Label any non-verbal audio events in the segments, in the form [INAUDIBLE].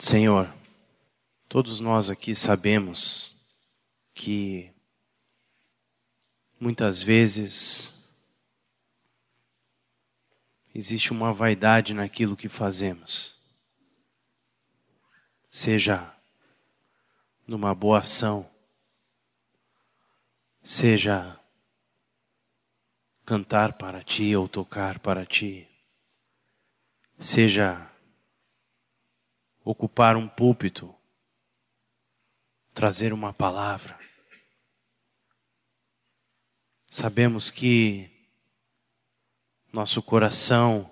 Senhor, todos nós aqui sabemos que muitas vezes existe uma vaidade naquilo que fazemos, seja numa boa ação, seja cantar para ti ou tocar para ti, seja ocupar um púlpito, trazer uma palavra. Sabemos que nosso coração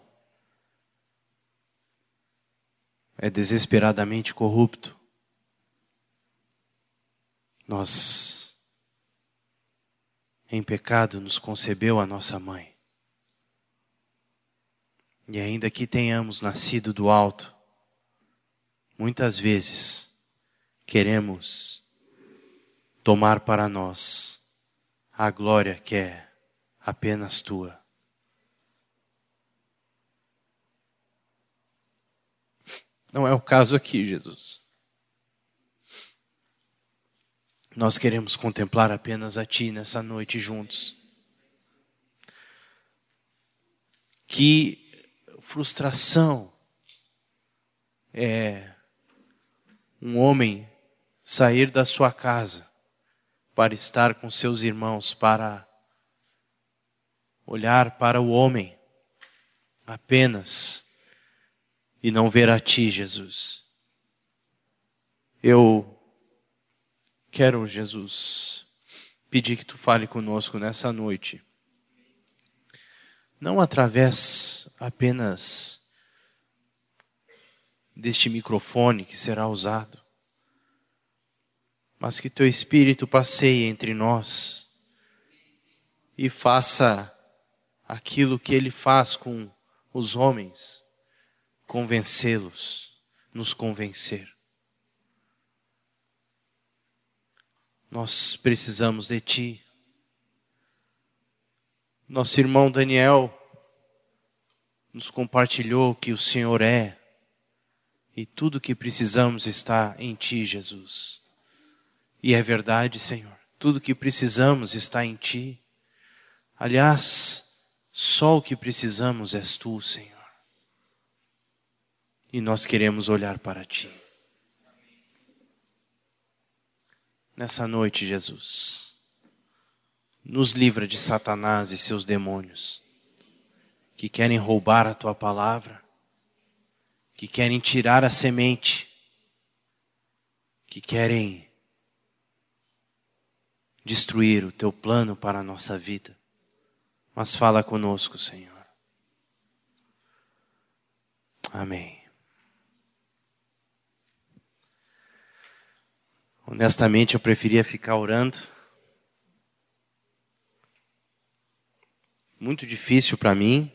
é desesperadamente corrupto. Nós, em pecado, nos concebeu a nossa mãe. E ainda que tenhamos nascido do alto, muitas vezes queremos tomar para nós a glória que é apenas tua. Não é o caso aqui, Jesus. Nós queremos contemplar apenas a Ti nessa noite juntos. Que frustração é um homem sair da sua casa para estar com seus irmãos, para olhar para o homem apenas e não ver a ti, Jesus. Eu quero, Jesus, pedir que tu fale conosco nessa noite. Não através apenas deste microfone que será usado, mas que teu Espírito passeie entre nós e faça aquilo que ele faz com os homens, convencê-los, nos convencer. Nós precisamos de Ti. Nosso irmão Daniel nos compartilhou que o Senhor é e tudo que precisamos está em Ti, Jesus. E é verdade, Senhor. Tudo que precisamos está em Ti. Aliás, só o que precisamos és Tu, Senhor. E nós queremos olhar para Ti. Nessa noite, Jesus, nos livra de Satanás e seus demônios que querem roubar a Tua palavra que querem tirar a semente, que querem destruir o teu plano para a nossa vida. Mas fala conosco, Senhor. Amém. Honestamente, eu preferia ficar orando. Muito difícil para mim,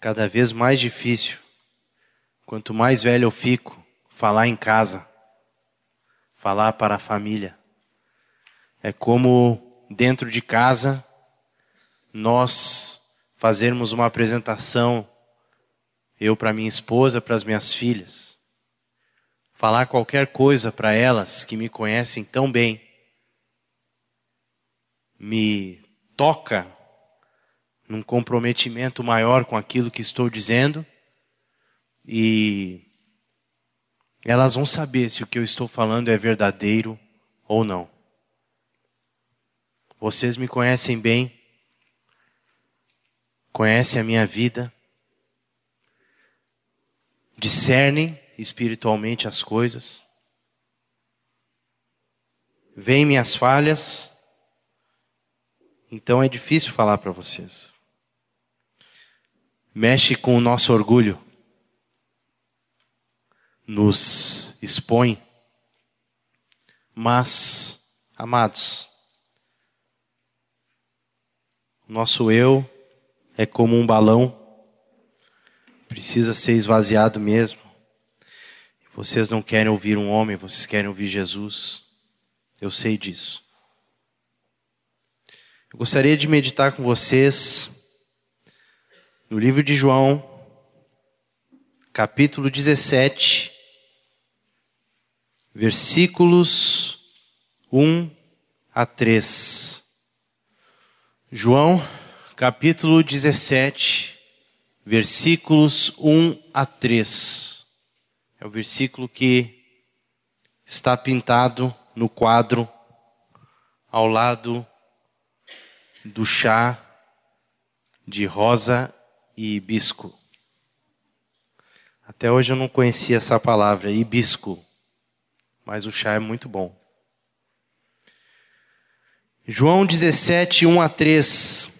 cada vez mais difícil Quanto mais velho eu fico, falar em casa, falar para a família. É como dentro de casa nós fazermos uma apresentação, eu para minha esposa, para as minhas filhas. Falar qualquer coisa para elas que me conhecem tão bem. Me toca num comprometimento maior com aquilo que estou dizendo e elas vão saber se o que eu estou falando é verdadeiro ou não. Vocês me conhecem bem, conhecem a minha vida, discernem espiritualmente as coisas, veem minhas falhas, então é difícil falar para vocês. Mexe com o nosso orgulho nos expõe. Mas, amados, nosso eu é como um balão, precisa ser esvaziado mesmo. Vocês não querem ouvir um homem, vocês querem ouvir Jesus. Eu sei disso. Eu gostaria de meditar com vocês no livro de João, capítulo 17, versículos 1 a 3. João, capítulo 17, versículos 1 a 3. É o versículo que está pintado no quadro ao lado do chá de rosa e hibisco. Até hoje eu não conhecia essa palavra, hibisco, mas o chá é muito bom. João 17, 1 a 3.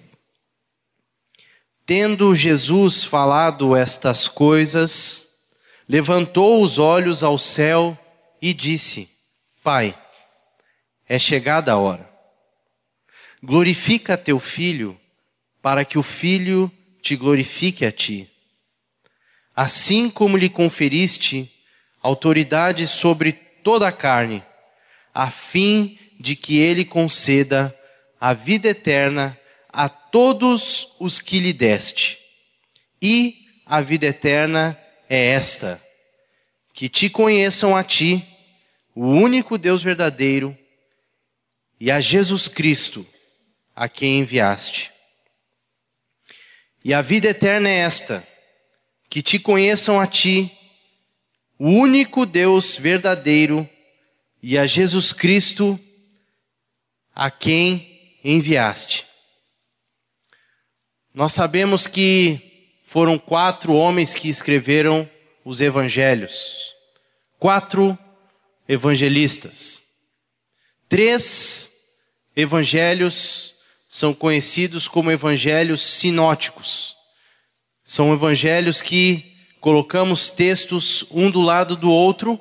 Tendo Jesus falado estas coisas, levantou os olhos ao céu e disse: Pai, é chegada a hora. Glorifica teu filho, para que o filho te glorifique a ti. Assim como lhe conferiste autoridade sobre toda a carne, a fim de que ele conceda a vida eterna a todos os que lhe deste. E a vida eterna é esta: que te conheçam a ti, o único Deus verdadeiro, e a Jesus Cristo, a quem enviaste. E a vida eterna é esta: que te conheçam a ti, o único Deus verdadeiro, e a Jesus Cristo, a quem enviaste. Nós sabemos que foram quatro homens que escreveram os evangelhos, quatro evangelistas. Três evangelhos são conhecidos como evangelhos sinóticos. São evangelhos que colocamos textos um do lado do outro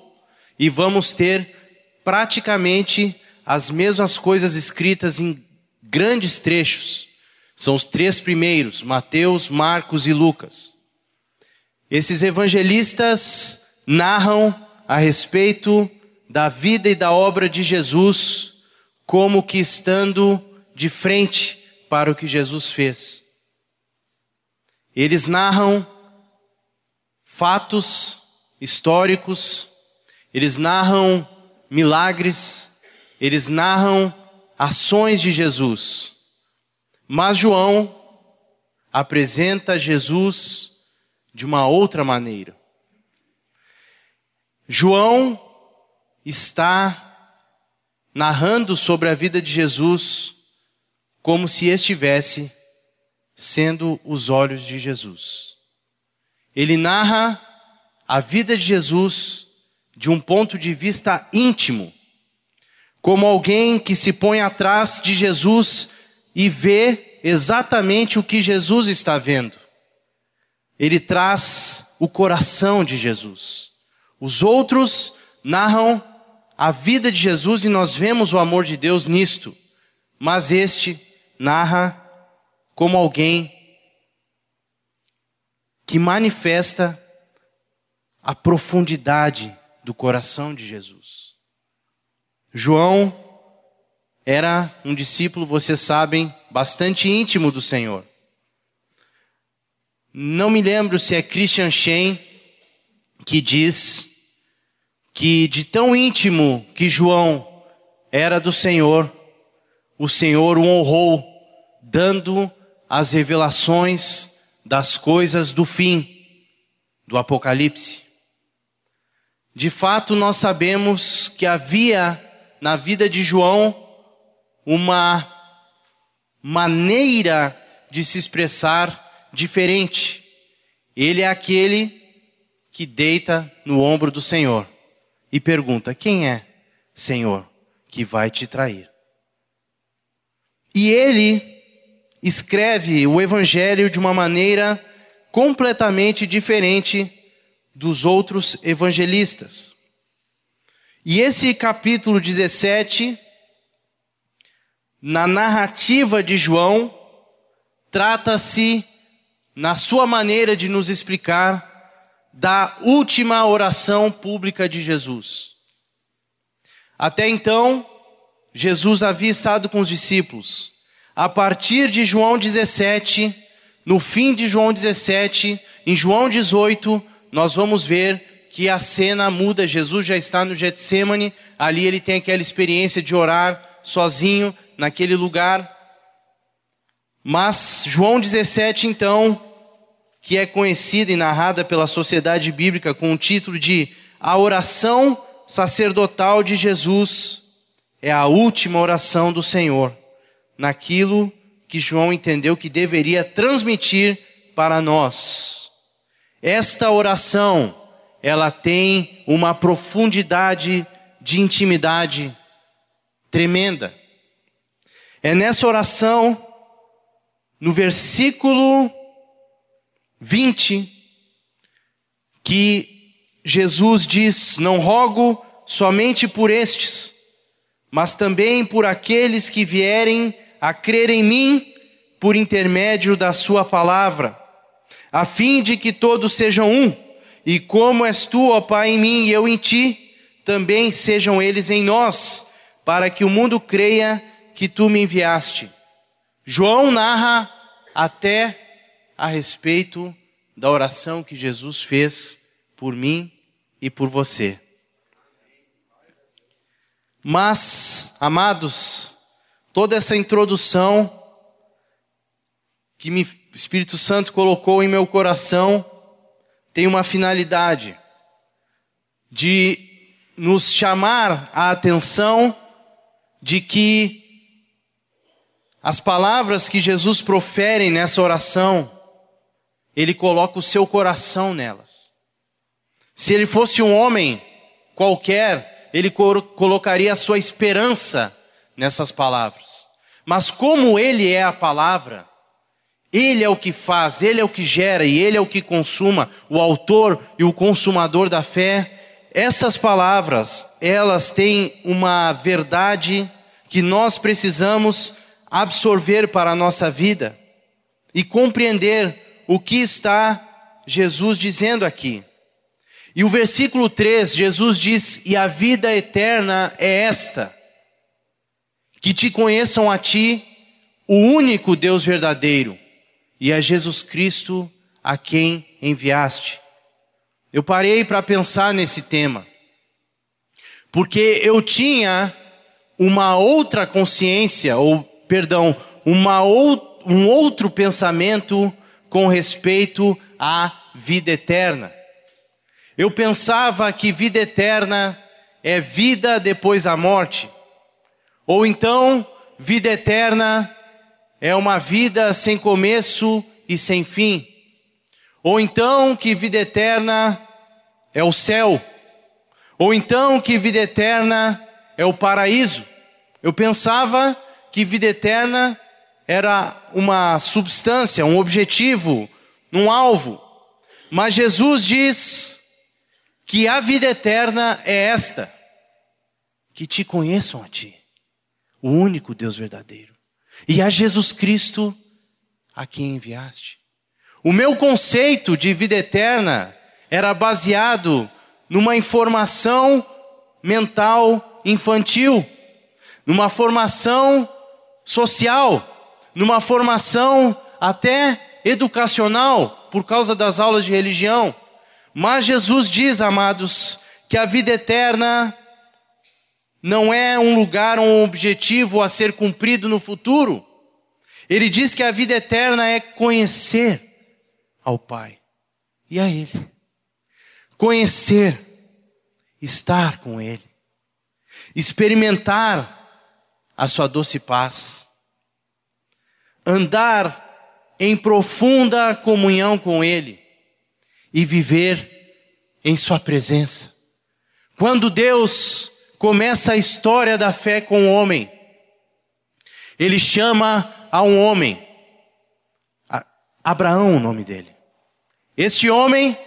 e vamos ter praticamente as mesmas coisas escritas em grandes trechos. São os três primeiros, Mateus, Marcos e Lucas. Esses evangelistas narram a respeito da vida e da obra de Jesus, como que estando de frente para o que Jesus fez. Eles narram fatos históricos, eles narram milagres, eles narram ações de Jesus. Mas João apresenta Jesus de uma outra maneira. João está narrando sobre a vida de Jesus como se estivesse sendo os olhos de Jesus. Ele narra a vida de Jesus de um ponto de vista íntimo como alguém que se põe atrás de Jesus e vê exatamente o que Jesus está vendo. Ele traz o coração de Jesus. Os outros narram a vida de Jesus e nós vemos o amor de Deus nisto. Mas este narra como alguém que manifesta a profundidade do coração de Jesus. João era um discípulo, vocês sabem, bastante íntimo do Senhor. Não me lembro se é Christian Shen que diz que de tão íntimo que João era do Senhor, o Senhor o honrou, dando as revelações das coisas do fim, do Apocalipse. De fato, nós sabemos que havia na vida de João uma maneira de se expressar diferente. Ele é aquele que deita no ombro do Senhor e pergunta: Quem é, Senhor, que vai te trair? E ele escreve o Evangelho de uma maneira completamente diferente dos outros evangelistas. E esse capítulo 17, na narrativa de João, trata-se, na sua maneira de nos explicar, da última oração pública de Jesus. Até então, Jesus havia estado com os discípulos. A partir de João 17, no fim de João 17, em João 18, nós vamos ver que a cena muda. Jesus já está no Getsemane, ali ele tem aquela experiência de orar sozinho naquele lugar. Mas João 17, então, que é conhecida e narrada pela sociedade bíblica com o título de A Oração Sacerdotal de Jesus, é a última oração do Senhor, naquilo que João entendeu que deveria transmitir para nós. Esta oração, ela tem uma profundidade de intimidade tremenda. É nessa oração, no versículo 20, que Jesus diz: Não rogo somente por estes, mas também por aqueles que vierem a crer em mim por intermédio da Sua palavra, a fim de que todos sejam um, e como és tu, ó Pai, em mim e eu em ti, também sejam eles em nós, para que o mundo creia que tu me enviaste. João narra até a respeito da oração que Jesus fez por mim e por você. Mas, amados, toda essa introdução que o Espírito Santo colocou em meu coração tem uma finalidade de nos chamar a atenção de que as palavras que Jesus profere nessa oração, ele coloca o seu coração nelas. Se ele fosse um homem qualquer, ele colocaria a sua esperança nessas palavras. Mas como ele é a palavra, ele é o que faz, ele é o que gera e ele é o que consuma, o autor e o consumador da fé. Essas palavras, elas têm uma verdade que nós precisamos absorver para a nossa vida e compreender o que está Jesus dizendo aqui. E o versículo 3, Jesus diz: E a vida eterna é esta, que te conheçam a ti, o único Deus verdadeiro e a Jesus Cristo a quem enviaste. Eu parei para pensar nesse tema, porque eu tinha uma outra consciência, ou perdão, uma ou, um outro pensamento com respeito à vida eterna. Eu pensava que vida eterna é vida depois da morte, ou então vida eterna é uma vida sem começo e sem fim. Ou então que vida eterna é o céu. Ou então que vida eterna é o paraíso. Eu pensava que vida eterna era uma substância, um objetivo, um alvo. Mas Jesus diz que a vida eterna é esta: que te conheçam a ti, o único Deus verdadeiro e a Jesus Cristo a quem enviaste. O meu conceito de vida eterna era baseado numa informação mental infantil, numa formação social, numa formação até educacional, por causa das aulas de religião. Mas Jesus diz, amados, que a vida eterna não é um lugar, um objetivo a ser cumprido no futuro. Ele diz que a vida eterna é conhecer ao Pai e a Ele. Conhecer, estar com Ele, experimentar a Sua doce paz, andar em profunda comunhão com Ele e viver em Sua presença. Quando Deus começa a história da fé com o homem. Ele chama a um homem, Abraão, o nome dele. Este homem,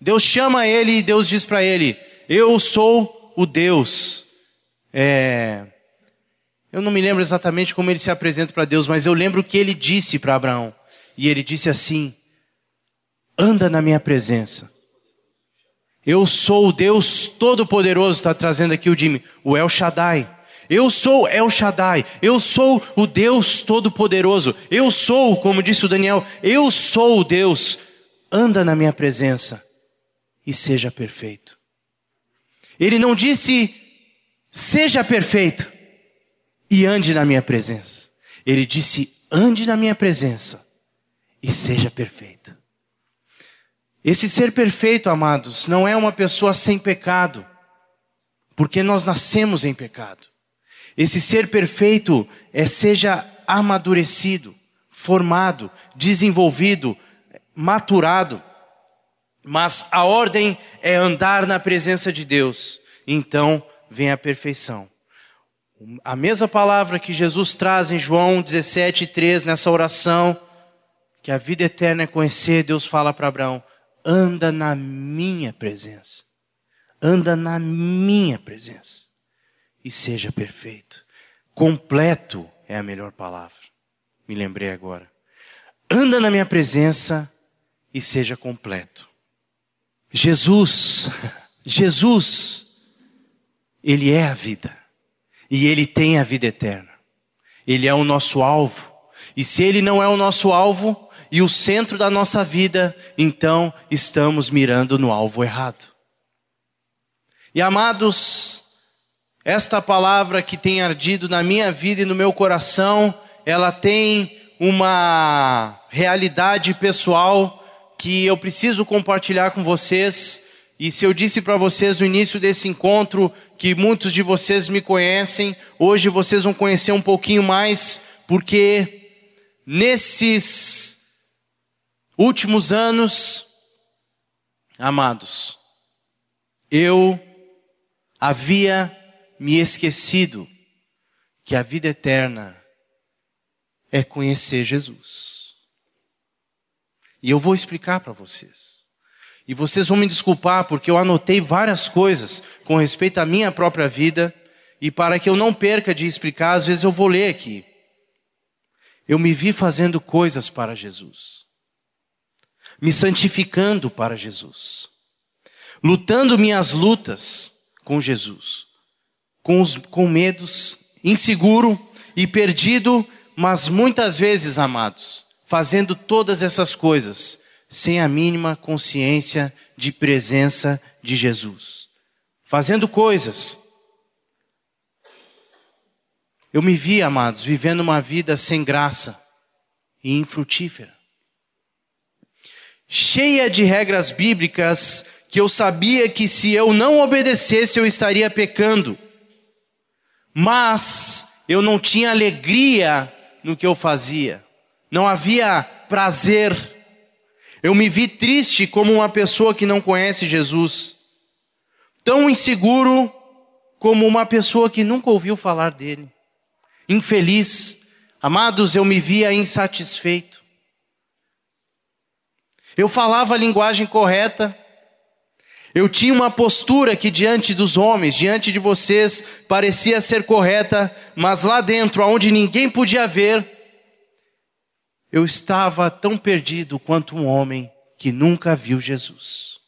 Deus chama ele e Deus diz para ele: Eu sou o Deus. É, eu não me lembro exatamente como ele se apresenta para Deus, mas eu lembro que ele disse para Abraão. E ele disse assim: Anda na minha presença eu sou o Deus Todo-Poderoso, está trazendo aqui o Jimmy, o El Shaddai. Eu sou El Shaddai, eu sou o Deus Todo-Poderoso. Eu sou, como disse o Daniel, eu sou o Deus. Anda na minha presença, e seja perfeito. Ele não disse, seja perfeito e ande na minha presença. Ele disse, ande na minha presença e seja perfeito. Esse ser perfeito, amados, não é uma pessoa sem pecado, porque nós nascemos em pecado. Esse ser perfeito é seja amadurecido, formado, desenvolvido, maturado. Mas a ordem é andar na presença de Deus. Então vem a perfeição. A mesma palavra que Jesus traz em João 17, 3, nessa oração, que a vida eterna é conhecer, Deus fala para Abraão: anda na minha presença. Anda na minha presença. E seja perfeito. Completo é a melhor palavra. Me lembrei agora. Anda na minha presença e seja completo. Jesus, [LAUGHS] Jesus, Ele é a vida. E Ele tem a vida eterna. Ele é o nosso alvo. E se Ele não é o nosso alvo e o centro da nossa vida, então estamos mirando no alvo errado. E amados, esta palavra que tem ardido na minha vida e no meu coração, ela tem uma realidade pessoal que eu preciso compartilhar com vocês. E se eu disse para vocês no início desse encontro que muitos de vocês me conhecem, hoje vocês vão conhecer um pouquinho mais, porque nesses últimos anos, amados, eu havia me esquecido que a vida eterna é conhecer Jesus. E eu vou explicar para vocês. E vocês vão me desculpar porque eu anotei várias coisas com respeito à minha própria vida e para que eu não perca de explicar, às vezes eu vou ler aqui. Eu me vi fazendo coisas para Jesus, me santificando para Jesus, lutando minhas lutas com Jesus, com, os, com medos, inseguro e perdido, mas muitas vezes, amados, fazendo todas essas coisas sem a mínima consciência de presença de Jesus. Fazendo coisas. Eu me vi, amados, vivendo uma vida sem graça e infrutífera. Cheia de regras bíblicas que eu sabia que se eu não obedecesse eu estaria pecando. Mas eu não tinha alegria no que eu fazia não havia prazer. Eu me vi triste como uma pessoa que não conhece Jesus, tão inseguro como uma pessoa que nunca ouviu falar dele, infeliz. Amados, eu me via insatisfeito. Eu falava a linguagem correta, eu tinha uma postura que diante dos homens, diante de vocês, parecia ser correta, mas lá dentro, onde ninguém podia ver, eu estava tão perdido quanto um homem que nunca viu Jesus.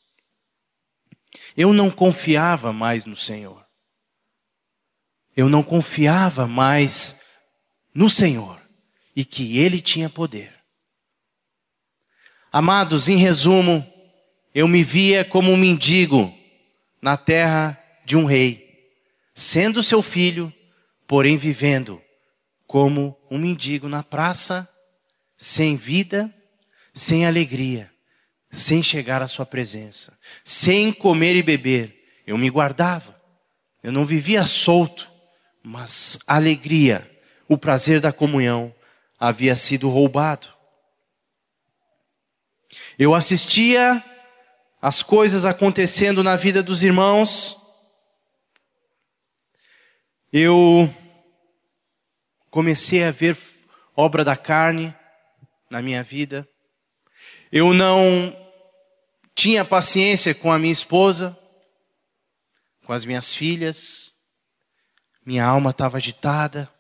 Eu não confiava mais no Senhor. Eu não confiava mais no Senhor e que Ele tinha poder. Amados, em resumo, eu me via como um mendigo na terra de um rei, sendo seu filho, porém vivendo como um mendigo na praça sem vida, sem alegria, sem chegar à Sua presença, sem comer e beber. Eu me guardava, eu não vivia solto, mas a alegria, o prazer da comunhão havia sido roubado. Eu assistia as coisas acontecendo na vida dos irmãos, eu comecei a ver obra da carne, na minha vida. Eu não tinha paciência com a minha esposa, com as minhas filhas. Minha alma estava agitada.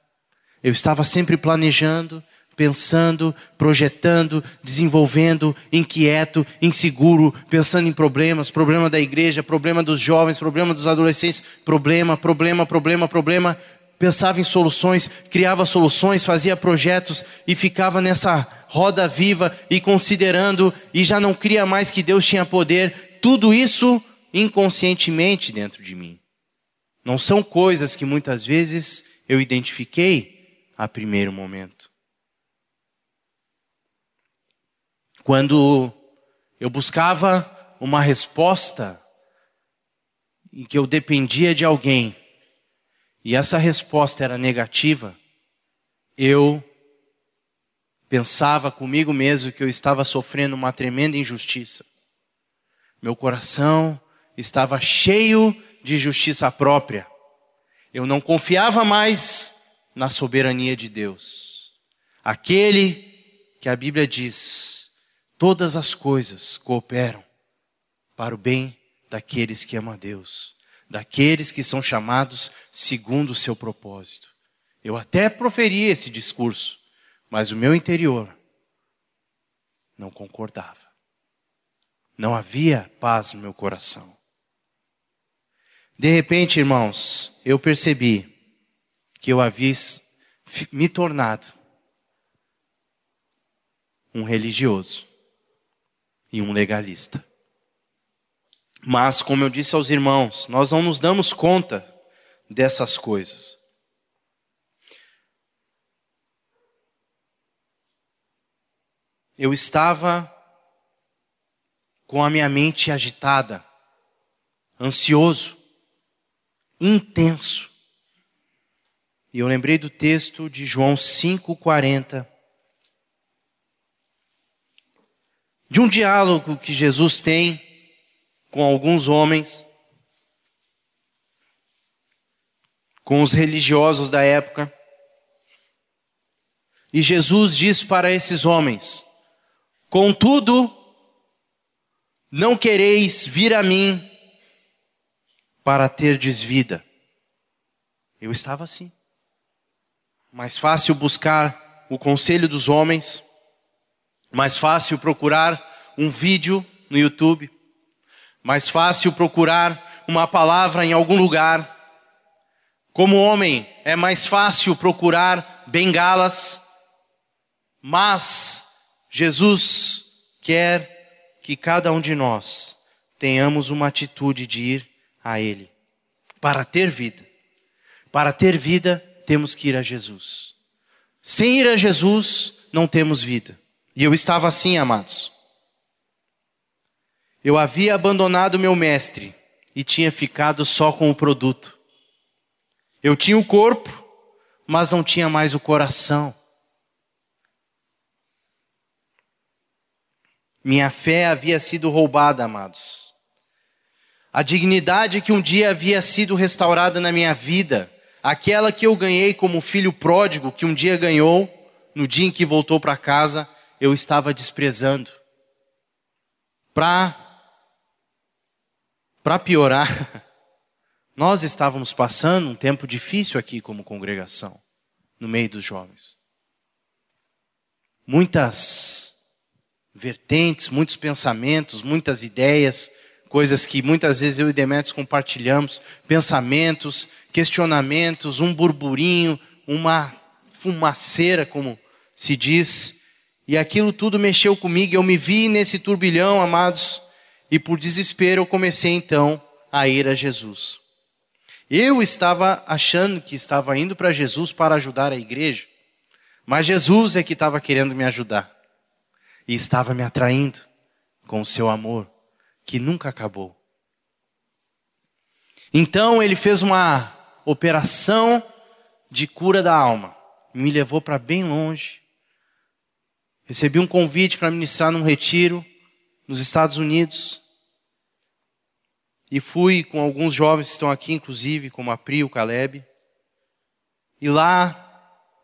Eu estava sempre planejando, pensando, projetando, desenvolvendo, inquieto, inseguro, pensando em problemas, problema da igreja, problema dos jovens, problema dos adolescentes, problema, problema, problema, problema, pensava em soluções, criava soluções, fazia projetos e ficava nessa roda viva e considerando e já não cria mais que Deus tinha poder. tudo isso inconscientemente dentro de mim. Não são coisas que muitas vezes eu identifiquei a primeiro momento. Quando eu buscava uma resposta em que eu dependia de alguém e essa resposta era negativa, eu pensava comigo mesmo que eu estava sofrendo uma tremenda injustiça. Meu coração estava cheio de justiça própria. Eu não confiava mais na soberania de Deus. Aquele que a Bíblia diz: todas as coisas cooperam para o bem daqueles que amam a Deus, daqueles que são chamados segundo o seu propósito. Eu até proferi esse discurso, mas o meu interior não concordava. Não havia paz no meu coração. De repente, irmãos, eu percebi que eu havia me tornado um religioso e um legalista. Mas, como eu disse aos irmãos, nós não nos damos conta dessas coisas. Eu estava com a minha mente agitada, ansioso, intenso. E eu lembrei do texto de João 5,40, de um diálogo que Jesus tem com alguns homens, com os religiosos da época. E Jesus diz para esses homens: Contudo, não quereis vir a mim para ter desvida. Eu estava assim. Mais fácil buscar o conselho dos homens, mais fácil procurar um vídeo no YouTube, mais fácil procurar uma palavra em algum lugar. Como homem, é mais fácil procurar bengalas, mas Jesus quer que cada um de nós tenhamos uma atitude de ir a Ele para ter vida. Para ter vida, temos que ir a Jesus. Sem ir a Jesus, não temos vida. E eu estava assim, amados. Eu havia abandonado meu mestre e tinha ficado só com o produto. Eu tinha o corpo, mas não tinha mais o coração. Minha fé havia sido roubada, amados. A dignidade que um dia havia sido restaurada na minha vida, aquela que eu ganhei como filho pródigo, que um dia ganhou, no dia em que voltou para casa, eu estava desprezando. Para para piorar, [LAUGHS] nós estávamos passando um tempo difícil aqui como congregação, no meio dos jovens. Muitas vertentes, muitos pensamentos, muitas ideias, coisas que muitas vezes eu e Demetrios compartilhamos, pensamentos, questionamentos, um burburinho, uma fumaceira, como se diz, e aquilo tudo mexeu comigo, eu me vi nesse turbilhão, amados, e por desespero eu comecei então a ir a Jesus. Eu estava achando que estava indo para Jesus para ajudar a igreja, mas Jesus é que estava querendo me ajudar e estava me atraindo com o seu amor, que nunca acabou. Então ele fez uma operação de cura da alma, me levou para bem longe. Recebi um convite para ministrar num retiro nos Estados Unidos. E fui com alguns jovens que estão aqui, inclusive, como a Pri, o Caleb. E lá,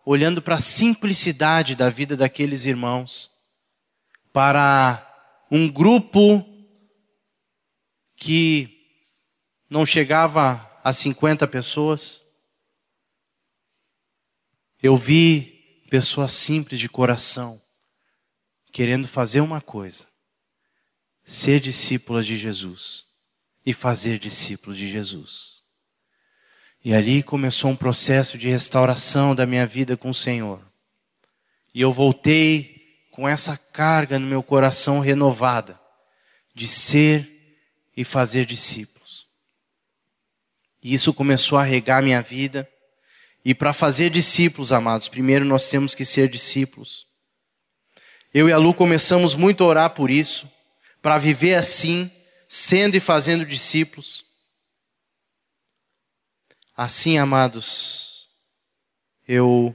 olhando para a simplicidade da vida daqueles irmãos, para um grupo que não chegava a 50 pessoas, eu vi pessoas simples de coração, querendo fazer uma coisa: ser discípulas de Jesus e fazer discípulos de Jesus. E ali começou um processo de restauração da minha vida com o Senhor. E eu voltei com essa carga no meu coração renovada de ser e fazer discípulos. E isso começou a regar minha vida. E para fazer discípulos, amados, primeiro nós temos que ser discípulos. Eu e a Lu começamos muito a orar por isso, para viver assim, sendo e fazendo discípulos. Assim, amados, eu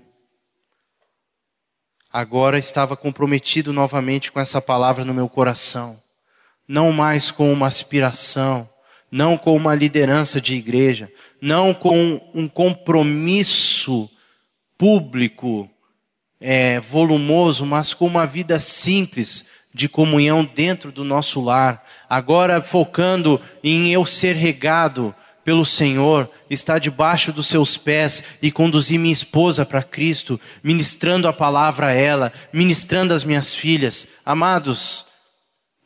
agora estava comprometido novamente com essa palavra no meu coração, não mais com uma aspiração, não com uma liderança de igreja, não com um compromisso público é, volumoso, mas com uma vida simples de comunhão dentro do nosso lar. Agora focando em eu ser regado pelo Senhor, estar debaixo dos seus pés e conduzir minha esposa para Cristo, ministrando a palavra a ela, ministrando as minhas filhas. Amados,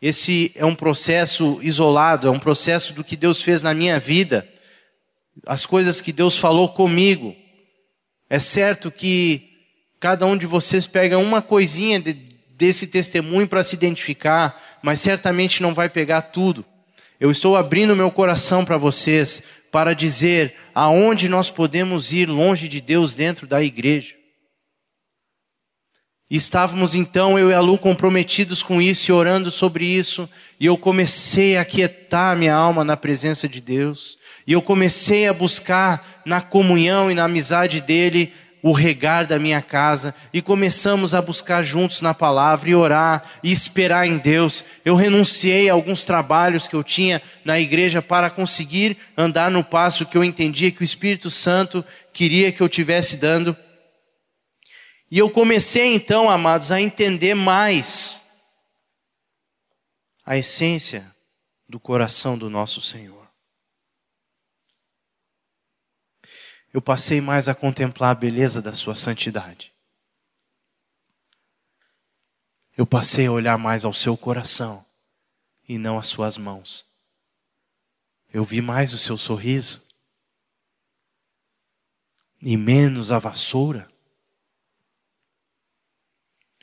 esse é um processo isolado, é um processo do que Deus fez na minha vida, as coisas que Deus falou comigo. É certo que cada um de vocês pega uma coisinha de, desse testemunho para se identificar, mas certamente não vai pegar tudo. Eu estou abrindo meu coração para vocês para dizer aonde nós podemos ir longe de Deus dentro da igreja. Estávamos então, eu e a Lu, comprometidos com isso e orando sobre isso, e eu comecei a quietar minha alma na presença de Deus, e eu comecei a buscar na comunhão e na amizade dele o regar da minha casa, e começamos a buscar juntos na palavra e orar e esperar em Deus. Eu renunciei a alguns trabalhos que eu tinha na igreja para conseguir andar no passo que eu entendia que o Espírito Santo queria que eu tivesse dando e eu comecei então, amados, a entender mais a essência do coração do nosso Senhor. Eu passei mais a contemplar a beleza da Sua santidade. Eu passei a olhar mais ao seu coração e não às suas mãos. Eu vi mais o seu sorriso e menos a vassoura.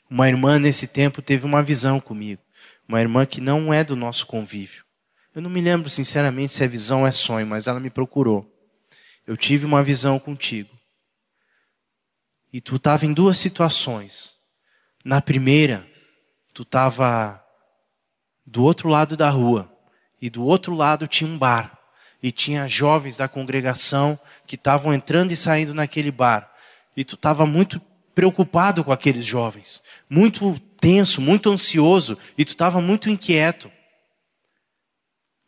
Uma irmã nesse tempo teve uma visão comigo. Uma irmã que não é do nosso convívio. Eu não me lembro sinceramente se é visão é sonho, mas ela me procurou. Eu tive uma visão contigo. E tu estava em duas situações. Na primeira, tu estava do outro lado da rua. E do outro lado tinha um bar. E tinha jovens da congregação que estavam entrando e saindo naquele bar. E tu estava muito preocupado com aqueles jovens, muito tenso, muito ansioso, e tu estava muito inquieto.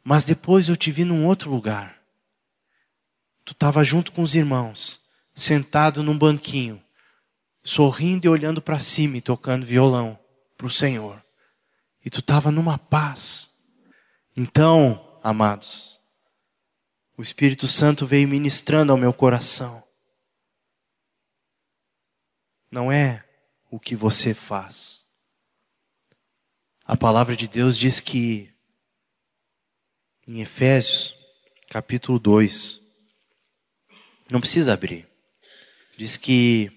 Mas depois eu te vi num outro lugar. Tu estava junto com os irmãos, sentado num banquinho, sorrindo e olhando para cima e tocando violão para o Senhor. E tu estava numa paz. Então, amados, o Espírito Santo veio ministrando ao meu coração não é o que você faz. A palavra de Deus diz que, em Efésios, capítulo 2, não precisa abrir, diz que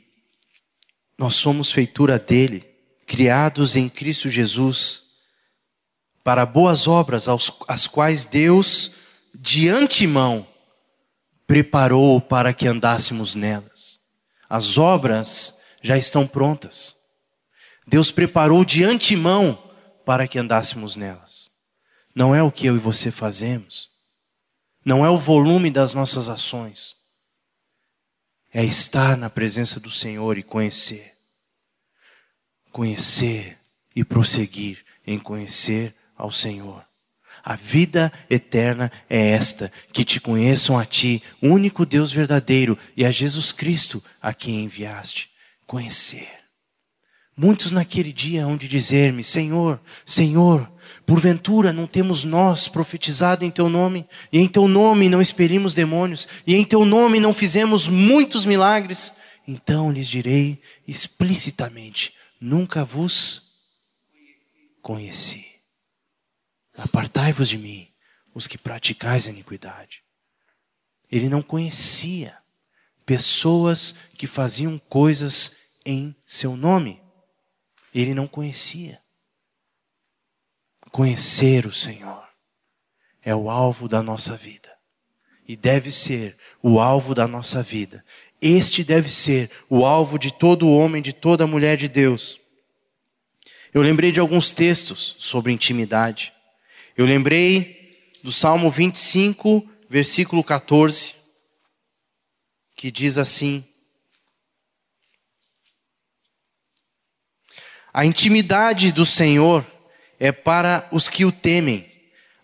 nós somos feitura dele, criados em Cristo Jesus, para boas obras, as quais Deus, de antemão, preparou para que andássemos nelas. As obras já estão prontas. Deus preparou de antemão para que andássemos nelas. Não é o que eu e você fazemos, não é o volume das nossas ações, é estar na presença do Senhor e conhecer. Conhecer e prosseguir em conhecer ao Senhor. A vida eterna é esta: que te conheçam a Ti, único Deus verdadeiro, e a Jesus Cristo, a quem enviaste conhecer. Muitos naquele dia hão de dizer-me: Senhor, Senhor, porventura não temos nós profetizado em Teu nome, e em Teu nome não expelimos demônios, e em Teu nome não fizemos muitos milagres? Então lhes direi explicitamente: Nunca vos conheci. Apartai-vos de mim, os que praticais a iniquidade. Ele não conhecia pessoas que faziam coisas em seu nome. Ele não conhecia. Conhecer o Senhor é o alvo da nossa vida. E deve ser o alvo da nossa vida. Este deve ser o alvo de todo homem, de toda mulher de Deus. Eu lembrei de alguns textos sobre intimidade. Eu lembrei do Salmo 25, versículo 14, que diz assim: A intimidade do Senhor é para os que o temem,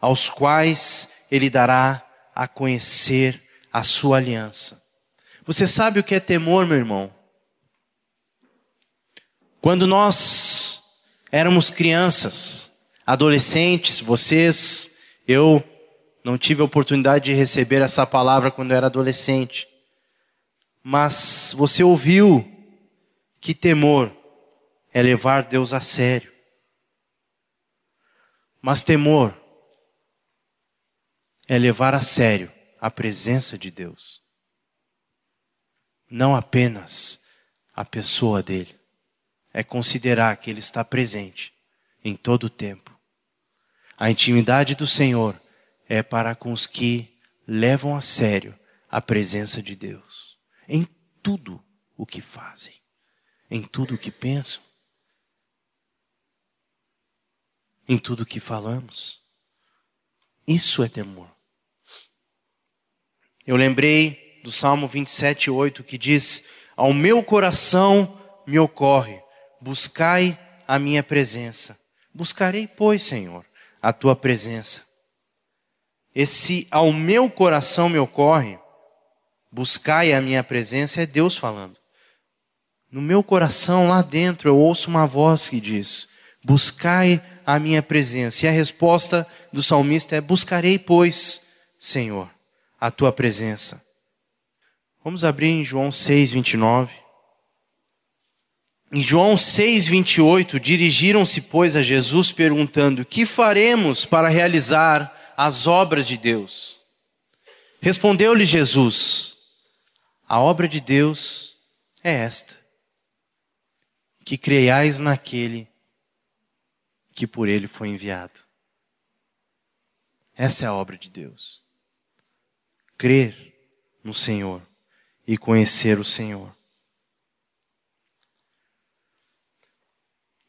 aos quais ele dará a conhecer a sua aliança. Você sabe o que é temor, meu irmão? Quando nós éramos crianças, adolescentes, vocês, eu não tive a oportunidade de receber essa palavra quando eu era adolescente. Mas você ouviu que temor é levar Deus a sério. Mas temor é levar a sério a presença de Deus. Não apenas a pessoa dele. É considerar que ele está presente em todo o tempo. A intimidade do Senhor é para com os que levam a sério a presença de Deus. Em tudo o que fazem, em tudo o que pensam, em tudo que falamos. Isso é temor. Eu lembrei do Salmo 27, 8, que diz: Ao meu coração me ocorre, buscai a minha presença. Buscarei, pois, Senhor, a tua presença. Esse ao meu coração me ocorre, buscai a minha presença, é Deus falando. No meu coração, lá dentro, eu ouço uma voz que diz: Buscai a minha presença. E a resposta do salmista é: Buscarei, pois, Senhor, a tua presença. Vamos abrir em João 6, 29. Em João 6, 28, dirigiram-se, pois, a Jesus perguntando: Que faremos para realizar as obras de Deus? Respondeu-lhe Jesus: A obra de Deus é esta: que creiais naquele que por ele foi enviado. Essa é a obra de Deus. Crer no Senhor e conhecer o Senhor.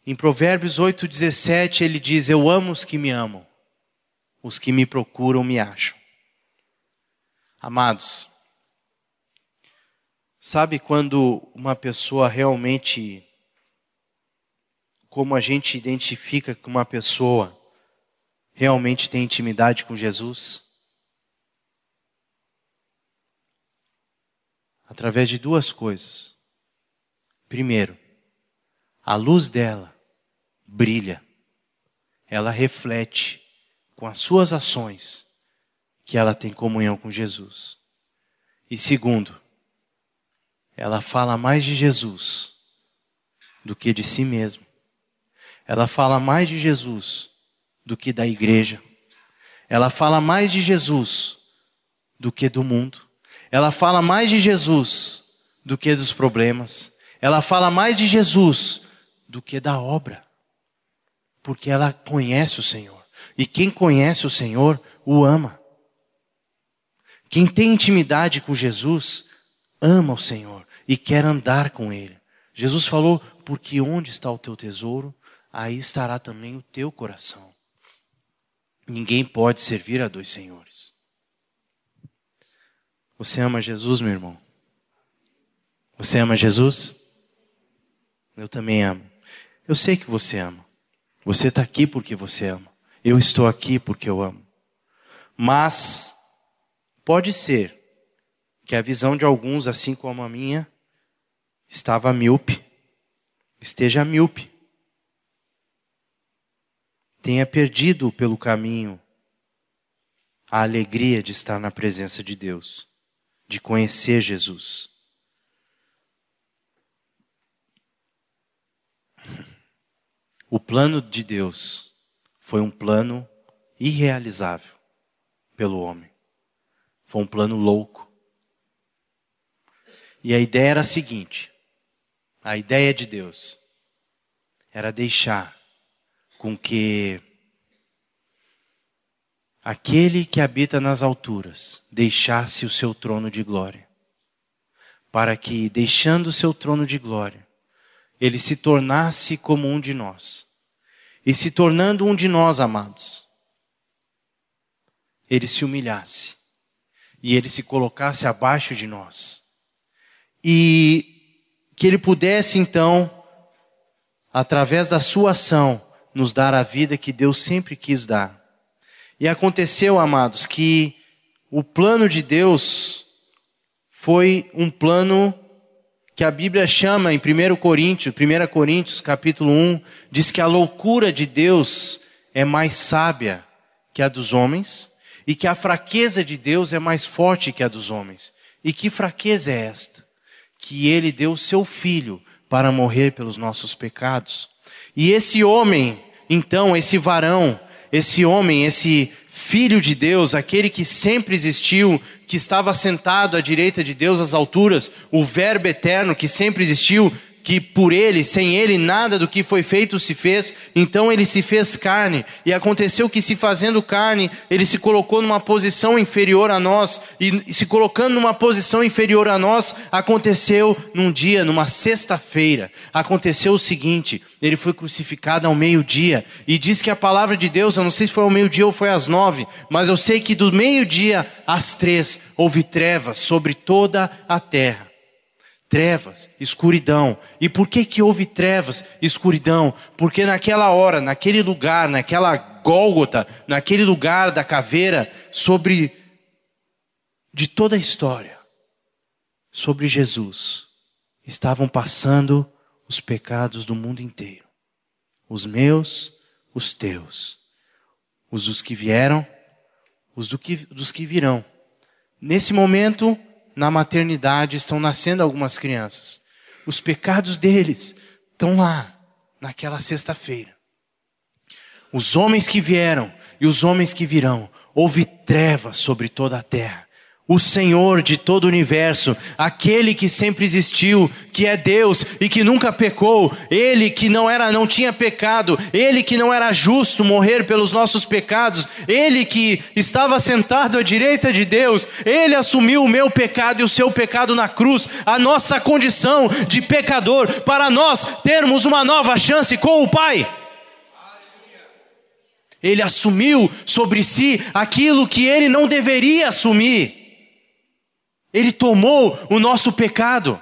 Em Provérbios 8,17 ele diz: Eu amo os que me amam, os que me procuram me acham. Amados, sabe quando uma pessoa realmente como a gente identifica que uma pessoa realmente tem intimidade com Jesus? Através de duas coisas. Primeiro, a luz dela brilha, ela reflete com as suas ações que ela tem comunhão com Jesus. E segundo, ela fala mais de Jesus do que de si mesma ela fala mais de Jesus do que da igreja. Ela fala mais de Jesus do que do mundo. Ela fala mais de Jesus do que dos problemas. Ela fala mais de Jesus do que da obra. Porque ela conhece o Senhor. E quem conhece o Senhor o ama. Quem tem intimidade com Jesus ama o Senhor e quer andar com Ele. Jesus falou: Porque onde está o teu tesouro, aí estará também o teu coração. Ninguém pode servir a dois senhores. Você ama Jesus, meu irmão? Você ama Jesus? Eu também amo. Eu sei que você ama. Você está aqui porque você ama. Eu estou aqui porque eu amo. Mas pode ser que a visão de alguns, assim como a minha, estava míope, esteja míope tenha perdido pelo caminho a alegria de estar na presença de Deus, de conhecer Jesus. O plano de Deus foi um plano irrealizável pelo homem. Foi um plano louco. E a ideia era a seguinte: a ideia de Deus era deixar com que aquele que habita nas alturas deixasse o seu trono de glória, para que, deixando o seu trono de glória, ele se tornasse como um de nós. E se tornando um de nós, amados, ele se humilhasse e ele se colocasse abaixo de nós. E que ele pudesse então, através da sua ação, nos dar a vida que Deus sempre quis dar. E aconteceu, amados, que o plano de Deus foi um plano que a Bíblia chama em 1 Coríntios, 1 Coríntios capítulo 1, diz que a loucura de Deus é mais sábia que a dos homens e que a fraqueza de Deus é mais forte que a dos homens. E que fraqueza é esta? Que ele deu seu filho para morrer pelos nossos pecados. E esse homem, então, esse varão, esse homem, esse filho de Deus, aquele que sempre existiu, que estava sentado à direita de Deus às alturas, o Verbo eterno que sempre existiu, que por ele, sem ele, nada do que foi feito se fez, então ele se fez carne, e aconteceu que, se fazendo carne, ele se colocou numa posição inferior a nós, e se colocando numa posição inferior a nós, aconteceu num dia, numa sexta-feira, aconteceu o seguinte: ele foi crucificado ao meio-dia, e diz que a palavra de Deus, eu não sei se foi ao meio-dia ou foi às nove, mas eu sei que do meio-dia às três houve trevas sobre toda a terra trevas, escuridão. E por que que houve trevas, escuridão? Porque naquela hora, naquele lugar, naquela Gólgota, naquele lugar da caveira, sobre de toda a história, sobre Jesus, estavam passando os pecados do mundo inteiro. Os meus, os teus. Os dos que vieram, os do que, dos que virão. Nesse momento, na maternidade estão nascendo algumas crianças. Os pecados deles estão lá, naquela sexta-feira. Os homens que vieram e os homens que virão, houve trevas sobre toda a terra o Senhor de todo o universo, aquele que sempre existiu, que é Deus e que nunca pecou, ele que não era não tinha pecado, ele que não era justo morrer pelos nossos pecados, ele que estava sentado à direita de Deus, ele assumiu o meu pecado e o seu pecado na cruz, a nossa condição de pecador, para nós termos uma nova chance com o Pai. Ele assumiu sobre si aquilo que ele não deveria assumir. Ele tomou o nosso pecado.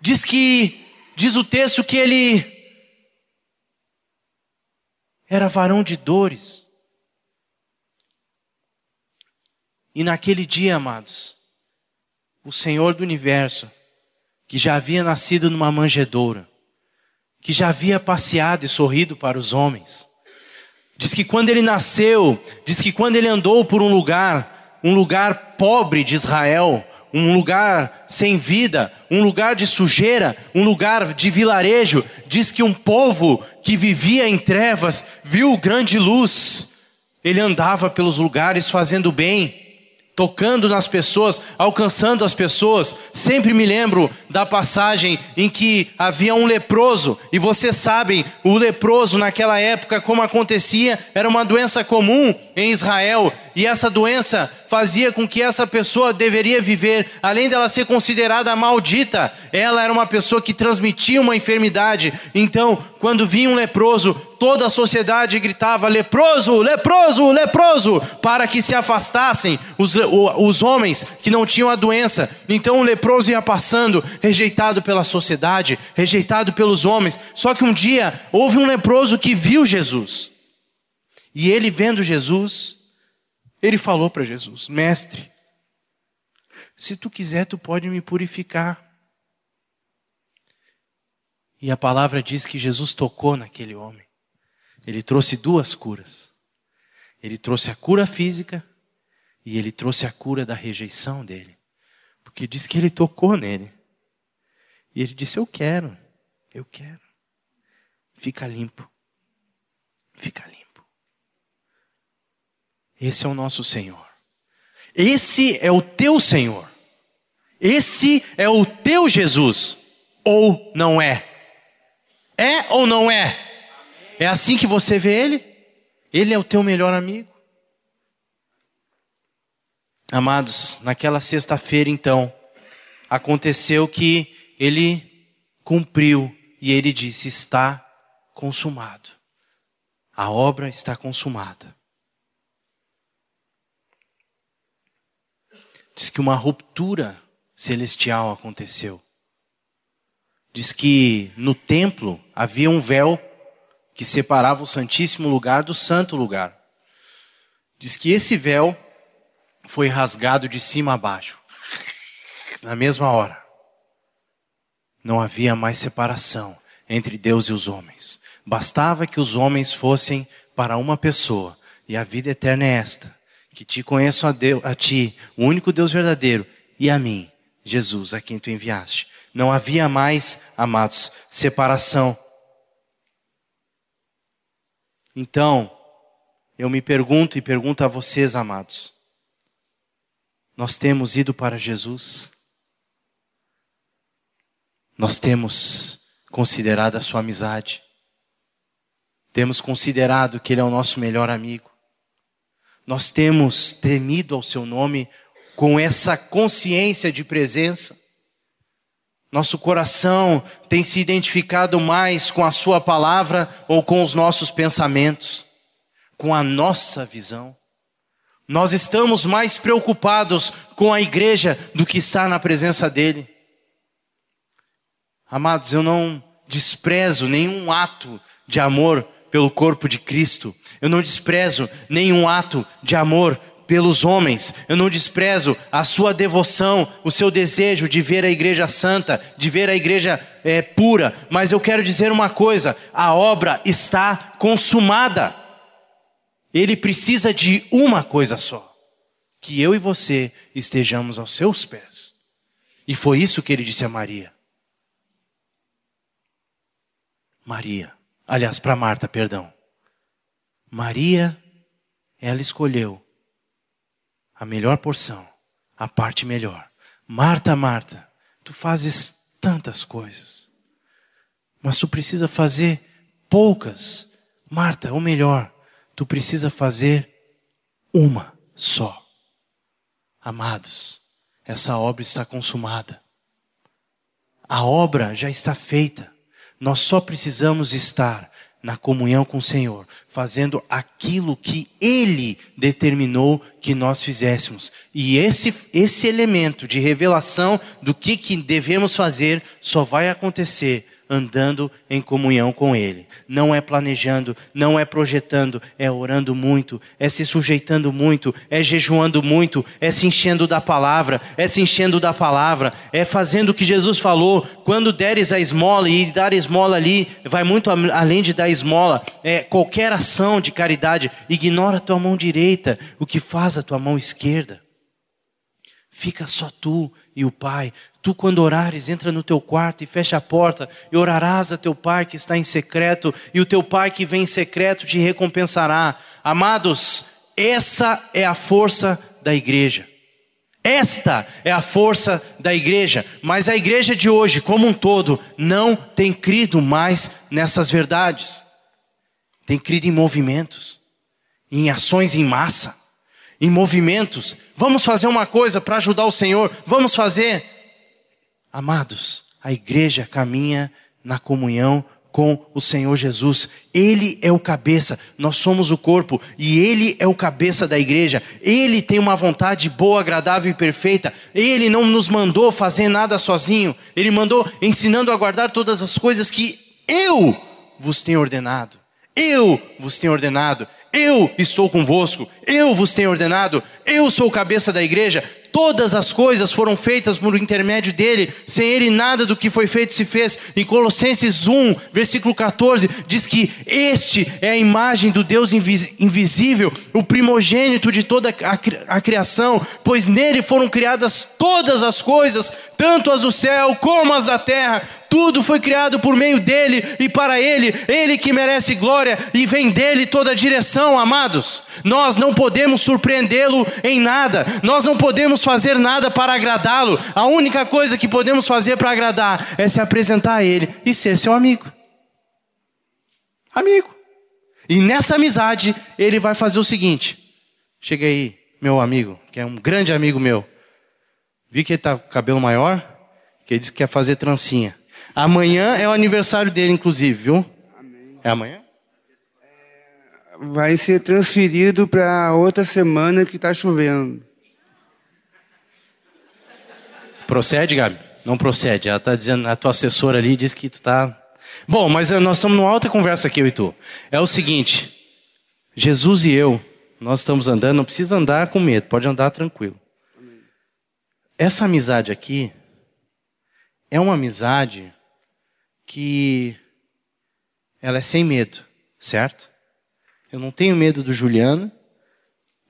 Diz que, diz o texto que ele era varão de dores. E naquele dia, amados, o Senhor do universo, que já havia nascido numa manjedoura, que já havia passeado e sorrido para os homens, diz que quando ele nasceu, diz que quando ele andou por um lugar, um lugar pobre de Israel, um lugar sem vida, um lugar de sujeira, um lugar de vilarejo. Diz que um povo que vivia em trevas viu grande luz. Ele andava pelos lugares fazendo bem, tocando nas pessoas, alcançando as pessoas. Sempre me lembro da passagem em que havia um leproso, e vocês sabem, o leproso naquela época, como acontecia, era uma doença comum em Israel, e essa doença fazia com que essa pessoa deveria viver, além dela ser considerada maldita, ela era uma pessoa que transmitia uma enfermidade. Então, quando vinha um leproso, toda a sociedade gritava: leproso, leproso, leproso, para que se afastassem os, os homens que não tinham a doença. Então o leproso ia passando, rejeitado pela sociedade, rejeitado pelos homens. Só que um dia houve um leproso que viu Jesus. E ele vendo Jesus, ele falou para Jesus: Mestre, se tu quiser, tu pode me purificar. E a palavra diz que Jesus tocou naquele homem. Ele trouxe duas curas. Ele trouxe a cura física e ele trouxe a cura da rejeição dele. Porque diz que ele tocou nele. E ele disse: Eu quero, eu quero. Fica limpo. Fica limpo. Esse é o nosso Senhor. Esse é o teu Senhor. Esse é o teu Jesus. Ou não é? É ou não é? É assim que você vê Ele? Ele é o teu melhor amigo. Amados, naquela sexta-feira então, aconteceu que ele cumpriu e ele disse: Está consumado. A obra está consumada. Diz que uma ruptura celestial aconteceu. Diz que no templo havia um véu que separava o Santíssimo Lugar do Santo Lugar. Diz que esse véu foi rasgado de cima a baixo, [LAUGHS] na mesma hora. Não havia mais separação entre Deus e os homens. Bastava que os homens fossem para uma pessoa, e a vida eterna é esta: que te conheço a, Deus, a ti, o único Deus verdadeiro, e a mim, Jesus, a quem tu enviaste. Não havia mais, amados, separação. Então, eu me pergunto e pergunto a vocês, amados: nós temos ido para Jesus? Nós temos considerado a sua amizade? Temos considerado que Ele é o nosso melhor amigo? Nós temos temido ao Seu nome com essa consciência de presença? Nosso coração tem se identificado mais com a Sua palavra ou com os nossos pensamentos, com a nossa visão? Nós estamos mais preocupados com a igreja do que estar na presença dEle. Amados, eu não desprezo nenhum ato de amor pelo corpo de Cristo. Eu não desprezo nenhum ato de amor pelos homens. Eu não desprezo a sua devoção, o seu desejo de ver a igreja santa, de ver a igreja é, pura. Mas eu quero dizer uma coisa: a obra está consumada. Ele precisa de uma coisa só: que eu e você estejamos aos seus pés. E foi isso que ele disse a Maria. Maria. Aliás, para Marta, perdão. Maria, ela escolheu a melhor porção, a parte melhor. Marta, Marta, tu fazes tantas coisas, mas tu precisa fazer poucas. Marta, ou melhor, tu precisa fazer uma só. Amados, essa obra está consumada. A obra já está feita. Nós só precisamos estar na comunhão com o Senhor, fazendo aquilo que Ele determinou que nós fizéssemos. E esse, esse elemento de revelação do que, que devemos fazer só vai acontecer andando em comunhão com Ele. Não é planejando, não é projetando, é orando muito, é se sujeitando muito, é jejuando muito, é se enchendo da palavra, é se enchendo da palavra, é fazendo o que Jesus falou. Quando deres a esmola, e dar esmola ali vai muito além de dar esmola, é qualquer ação de caridade, ignora a tua mão direita, o que faz a tua mão esquerda. Fica só tu e o Pai. Tu, quando orares, entra no teu quarto e fecha a porta, e orarás a teu Pai que está em secreto, e o teu Pai que vem em secreto te recompensará. Amados, essa é a força da igreja. Esta é a força da igreja, mas a igreja de hoje, como um todo, não tem crido mais nessas verdades. Tem crido em movimentos, em ações em massa em movimentos. Vamos fazer uma coisa para ajudar o Senhor. Vamos fazer. Amados, a igreja caminha na comunhão com o Senhor Jesus. Ele é o cabeça, nós somos o corpo e ele é o cabeça da igreja. Ele tem uma vontade boa, agradável e perfeita. Ele não nos mandou fazer nada sozinho. Ele mandou ensinando a guardar todas as coisas que eu vos tenho ordenado. Eu vos tenho ordenado. Eu estou convosco, eu vos tenho ordenado, eu sou cabeça da igreja, todas as coisas foram feitas por intermédio dele, sem ele nada do que foi feito se fez. Em Colossenses 1, versículo 14, diz que este é a imagem do Deus invisível, o primogênito de toda a criação, pois nele foram criadas todas as coisas, tanto as do céu como as da terra tudo foi criado por meio dele e para ele, ele que merece glória e vem dele toda a direção, amados. Nós não podemos surpreendê-lo em nada, nós não podemos fazer nada para agradá-lo. A única coisa que podemos fazer para agradar é se apresentar a ele e ser seu amigo. Amigo. E nessa amizade, ele vai fazer o seguinte: chega aí, meu amigo, que é um grande amigo meu. Vi que ele tá com cabelo maior, que ele disse que quer fazer trancinha. Amanhã é o aniversário dele, inclusive, viu? Amém. É amanhã? vai ser transferido para outra semana que está chovendo. Procede, Gabi? Não procede. Ela está dizendo, a tua assessora ali diz que tu está. Bom, mas eh, nós estamos numa alta conversa aqui, eu e tu. É o seguinte: Jesus e eu, nós estamos andando, não precisa andar com medo, pode andar tranquilo. Essa amizade aqui é uma amizade que ela é sem medo, certo? Eu não tenho medo do Juliano,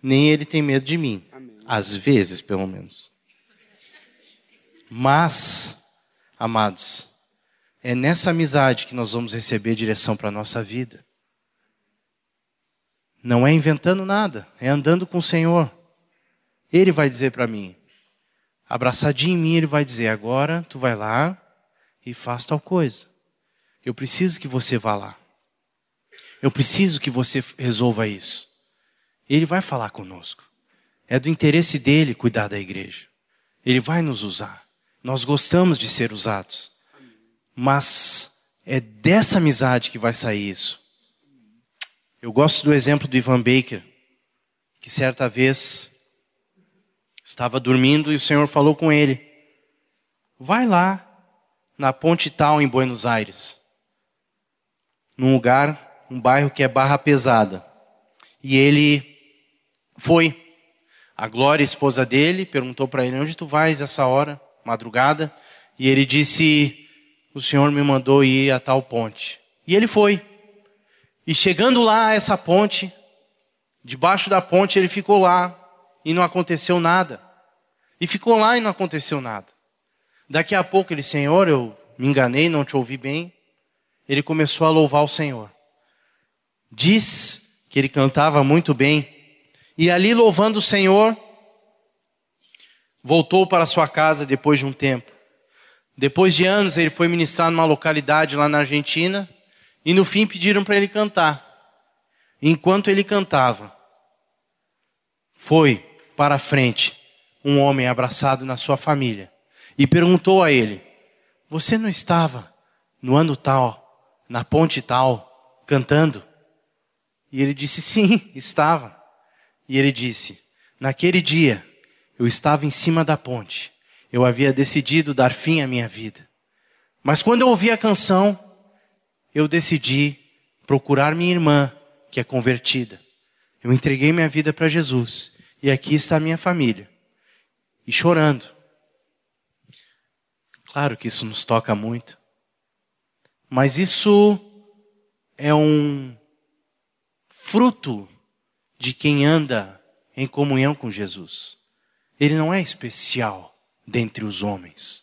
nem ele tem medo de mim. Amém. Às vezes, pelo menos. Mas, amados, é nessa amizade que nós vamos receber direção para a nossa vida. Não é inventando nada, é andando com o Senhor. Ele vai dizer para mim, abraçadinho em mim, ele vai dizer: agora tu vai lá e faz tal coisa. Eu preciso que você vá lá. Eu preciso que você resolva isso. Ele vai falar conosco. É do interesse dele cuidar da igreja. Ele vai nos usar. Nós gostamos de ser usados. Mas é dessa amizade que vai sair isso. Eu gosto do exemplo do Ivan Baker, que certa vez estava dormindo e o Senhor falou com ele: Vai lá na ponte tal em Buenos Aires, num lugar um bairro que é Barra Pesada. E ele foi. A Glória, esposa dele, perguntou para ele: Onde tu vais essa hora, madrugada? E ele disse: O Senhor me mandou ir a tal ponte. E ele foi. E chegando lá a essa ponte, debaixo da ponte ele ficou lá e não aconteceu nada. E ficou lá e não aconteceu nada. Daqui a pouco ele, Senhor, eu me enganei, não te ouvi bem. Ele começou a louvar o Senhor. Diz que ele cantava muito bem. E ali, louvando o Senhor, voltou para sua casa depois de um tempo. Depois de anos, ele foi ministrar numa localidade lá na Argentina. E no fim pediram para ele cantar. Enquanto ele cantava, foi para a frente um homem abraçado na sua família e perguntou a ele: Você não estava no ano tal, na ponte tal, cantando? E ele disse: Sim, estava. E ele disse: Naquele dia, eu estava em cima da ponte. Eu havia decidido dar fim à minha vida. Mas quando eu ouvi a canção, eu decidi procurar minha irmã, que é convertida. Eu entreguei minha vida para Jesus. E aqui está a minha família. E chorando. Claro que isso nos toca muito. Mas isso é um fruto de quem anda em comunhão com Jesus. Ele não é especial dentre os homens.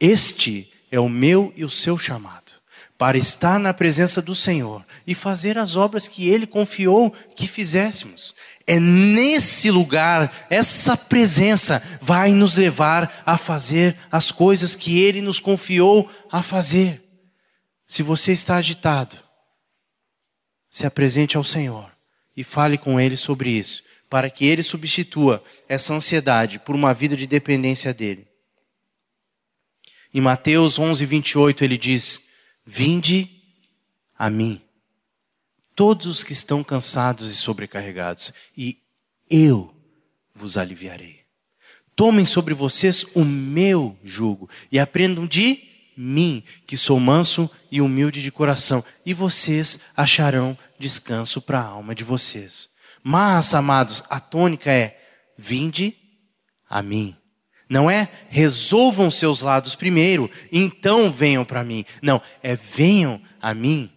Este é o meu e o seu chamado, para estar na presença do Senhor e fazer as obras que Ele confiou que fizéssemos. É nesse lugar, essa presença vai nos levar a fazer as coisas que Ele nos confiou a fazer. Se você está agitado, se apresente ao Senhor e fale com Ele sobre isso, para que Ele substitua essa ansiedade por uma vida de dependência dEle. Em Mateus 11, 28, ele diz: Vinde a mim, todos os que estão cansados e sobrecarregados, e eu vos aliviarei. Tomem sobre vocês o meu jugo e aprendam de mim, que sou manso e humilde de coração, e vocês acharão descanso para a alma de vocês. Mas, amados, a tônica é: vinde a mim. Não é resolvam seus lados primeiro, então venham para mim. Não, é venham a mim.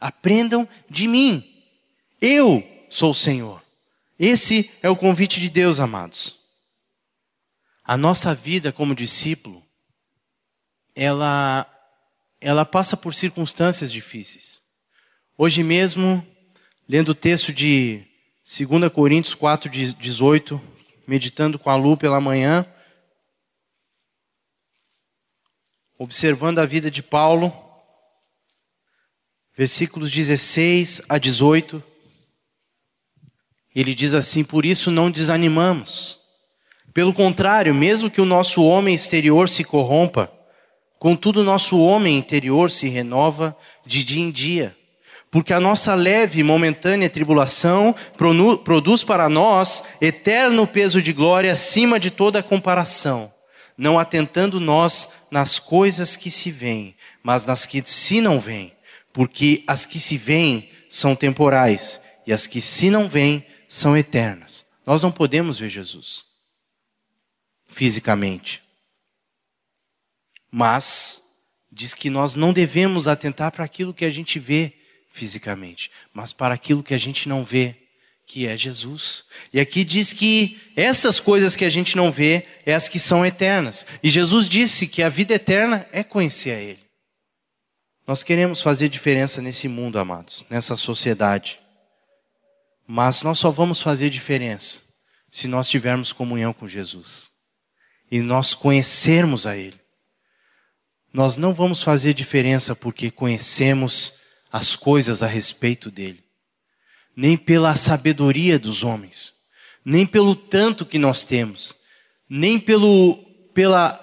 Aprendam de mim. Eu sou o Senhor. Esse é o convite de Deus, amados. A nossa vida como discípulo ela, ela passa por circunstâncias difíceis. Hoje mesmo, lendo o texto de 2 Coríntios 4, 18, meditando com a Lu pela manhã, observando a vida de Paulo, versículos 16 a 18, Ele diz assim: por isso não desanimamos. Pelo contrário, mesmo que o nosso homem exterior se corrompa, contudo o nosso homem interior se renova de dia em dia. Porque a nossa leve e momentânea tribulação produz para nós eterno peso de glória acima de toda comparação, não atentando nós nas coisas que se veem, mas nas que se não veem. Porque as que se veem são temporais e as que se não veem são eternas. Nós não podemos ver Jesus fisicamente. Mas diz que nós não devemos atentar para aquilo que a gente vê fisicamente, mas para aquilo que a gente não vê, que é Jesus. E aqui diz que essas coisas que a gente não vê é as que são eternas. E Jesus disse que a vida eterna é conhecer a Ele. Nós queremos fazer diferença nesse mundo, amados, nessa sociedade. Mas nós só vamos fazer diferença se nós tivermos comunhão com Jesus e nós conhecermos a Ele. Nós não vamos fazer diferença porque conhecemos as coisas a respeito dele, nem pela sabedoria dos homens, nem pelo tanto que nós temos, nem pelo, pela,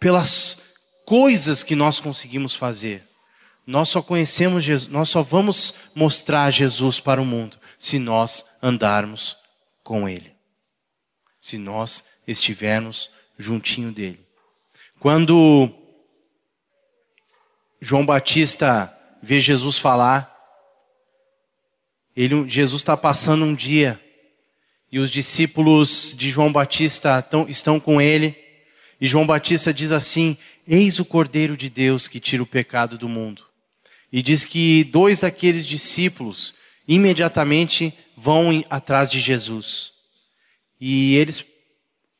pelas coisas que nós conseguimos fazer. Nós só conhecemos Jesus, nós só vamos mostrar Jesus para o mundo se nós andarmos com Ele, se nós estivermos juntinho dele. Quando João Batista vê Jesus falar, ele, Jesus está passando um dia e os discípulos de João Batista tão, estão com ele. E João Batista diz assim: Eis o Cordeiro de Deus que tira o pecado do mundo. E diz que dois daqueles discípulos imediatamente vão atrás de Jesus. E eles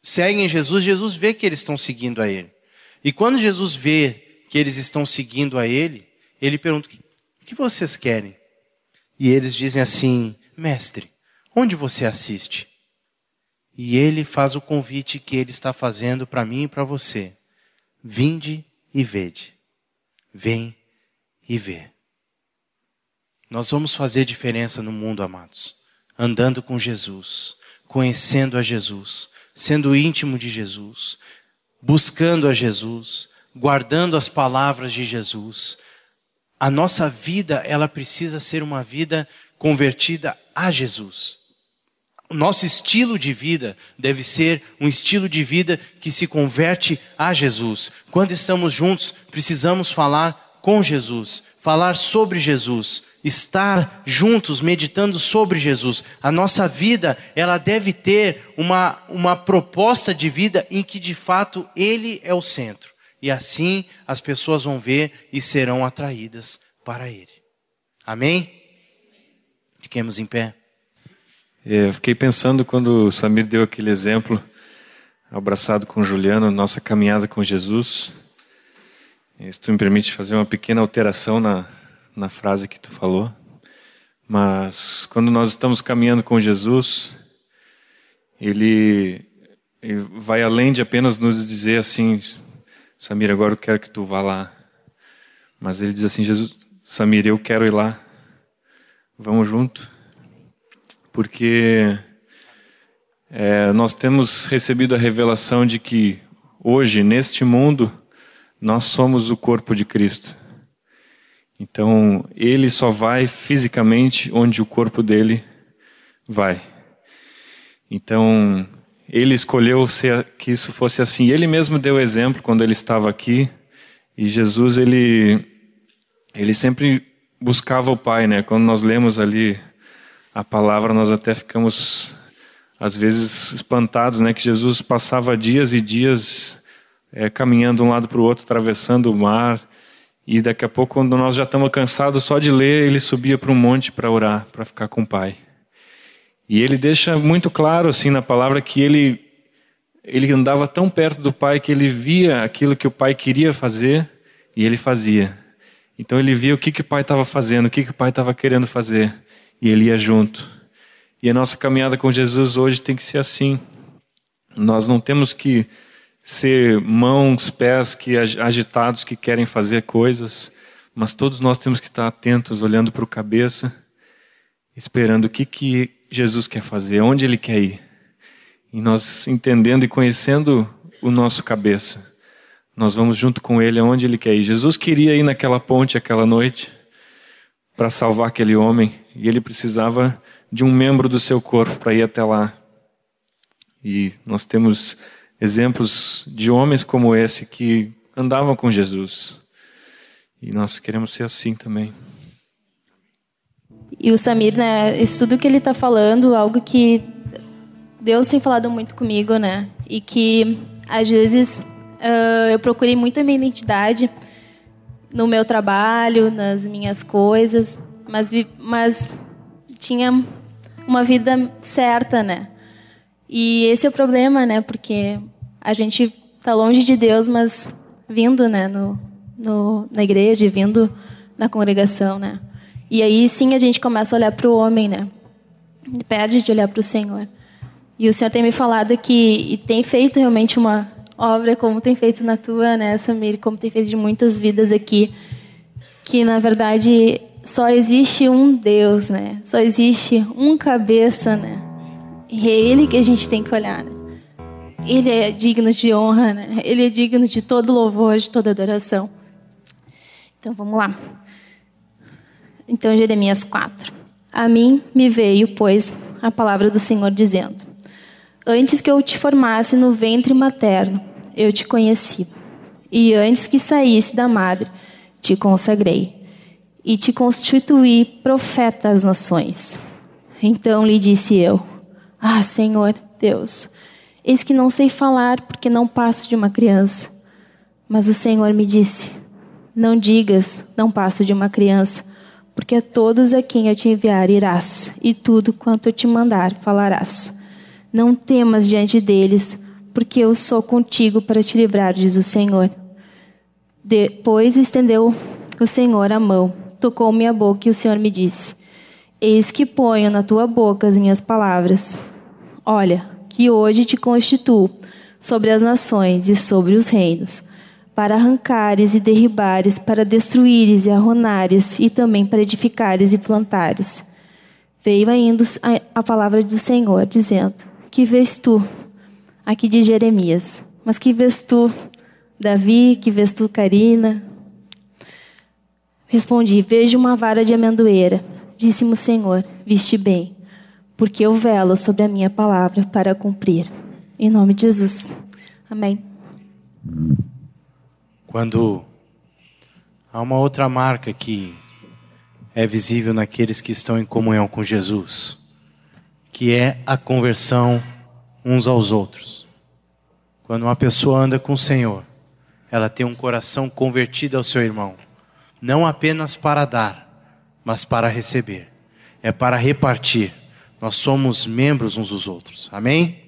seguem Jesus, Jesus vê que eles estão seguindo a Ele. E quando Jesus vê que eles estão seguindo a Ele, Ele pergunta: O que vocês querem? E eles dizem assim: Mestre, onde você assiste? E ele faz o convite que ele está fazendo para mim e para você: Vinde e vede. Vem e vê. Nós vamos fazer diferença no mundo, amados, andando com Jesus, conhecendo a Jesus, sendo íntimo de Jesus, buscando a Jesus, guardando as palavras de Jesus. A nossa vida, ela precisa ser uma vida convertida a Jesus. O nosso estilo de vida deve ser um estilo de vida que se converte a Jesus. Quando estamos juntos, precisamos falar com Jesus, falar sobre Jesus, estar juntos meditando sobre Jesus. A nossa vida, ela deve ter uma, uma proposta de vida em que de fato Ele é o centro. E assim as pessoas vão ver e serão atraídas para Ele. Amém? Fiquemos em pé. É, eu fiquei pensando quando o Samir deu aquele exemplo, abraçado com Juliano, nossa caminhada com Jesus. Se tu me permite fazer uma pequena alteração na, na frase que tu falou, mas quando nós estamos caminhando com Jesus, ele, ele vai além de apenas nos dizer assim, Samir, agora eu quero que tu vá lá. Mas ele diz assim, Jesus, Samir, eu quero ir lá. Vamos junto. Porque é, nós temos recebido a revelação de que hoje, neste mundo, nós somos o corpo de Cristo. Então, ele só vai fisicamente onde o corpo dele vai. Então, ele escolheu que isso fosse assim. Ele mesmo deu exemplo quando ele estava aqui. E Jesus, ele, ele sempre buscava o Pai, né? Quando nós lemos ali a palavra, nós até ficamos, às vezes, espantados, né? Que Jesus passava dias e dias é, caminhando de um lado para o outro, atravessando o mar e daqui a pouco, quando nós já estamos cansados só de ler, ele subia para um monte para orar, para ficar com o Pai. E ele deixa muito claro assim na palavra que ele ele andava tão perto do Pai que ele via aquilo que o Pai queria fazer e ele fazia. Então ele via o que, que o Pai estava fazendo, o que, que o Pai estava querendo fazer e ele ia junto. E a nossa caminhada com Jesus hoje tem que ser assim. Nós não temos que ser mãos, pés que agitados que querem fazer coisas, mas todos nós temos que estar atentos, olhando para o cabeça, esperando o que, que Jesus quer fazer, onde Ele quer ir. E nós entendendo e conhecendo o nosso cabeça, nós vamos junto com Ele aonde Ele quer ir. Jesus queria ir naquela ponte aquela noite para salvar aquele homem e ele precisava de um membro do seu corpo para ir até lá. E nós temos exemplos de homens como esse que andavam com Jesus. E nós queremos ser assim também. E o Samir, né, isso tudo que ele está falando, algo que Deus tem falado muito comigo, né? E que às vezes uh, eu procurei muito a minha identidade no meu trabalho, nas minhas coisas, mas, mas tinha uma vida certa, né? E esse é o problema, né? Porque a gente está longe de Deus, mas vindo, né? No, no, na igreja, vindo na congregação, né? E aí sim a gente começa a olhar para o homem, né? E perde de olhar para o Senhor. E o Senhor tem me falado que e tem feito realmente uma obra como tem feito na tua, né, Samir, como tem feito de muitas vidas aqui, que na verdade só existe um Deus, né? Só existe um cabeça, né? E é ele que a gente tem que olhar. Né? Ele é digno de honra, né? Ele é digno de todo louvor, de toda adoração. Então vamos lá. Então Jeremias 4. A mim me veio, pois, a palavra do Senhor dizendo: Antes que eu te formasse no ventre materno, eu te conheci. E antes que saísse da madre, te consagrei. E te constituí profeta às nações. Então lhe disse eu: Ah, Senhor Deus, eis que não sei falar porque não passo de uma criança. Mas o Senhor me disse: Não digas, não passo de uma criança, porque a todos a quem eu te enviar irás, e tudo quanto eu te mandar falarás. Não temas diante deles, porque eu sou contigo para te livrar, diz o Senhor. Depois estendeu o Senhor a mão, tocou minha boca e o Senhor me disse: Eis que ponho na tua boca as minhas palavras. Olha, que hoje te constituo sobre as nações e sobre os reinos, para arrancares e derribares, para destruíres e arronares, e também para edificares e plantares. Veio ainda a palavra do Senhor, dizendo: que vês tu? Aqui de Jeremias. Mas que vês tu, Davi? Que vês tu, Karina? Respondi: Vejo uma vara de amendoeira. Disse-me o Senhor: Viste bem, porque eu velo sobre a minha palavra para cumprir. Em nome de Jesus. Amém. Quando há uma outra marca que é visível naqueles que estão em comunhão com Jesus que é a conversão uns aos outros. Quando uma pessoa anda com o Senhor, ela tem um coração convertido ao seu irmão, não apenas para dar, mas para receber, é para repartir. Nós somos membros uns dos outros. Amém?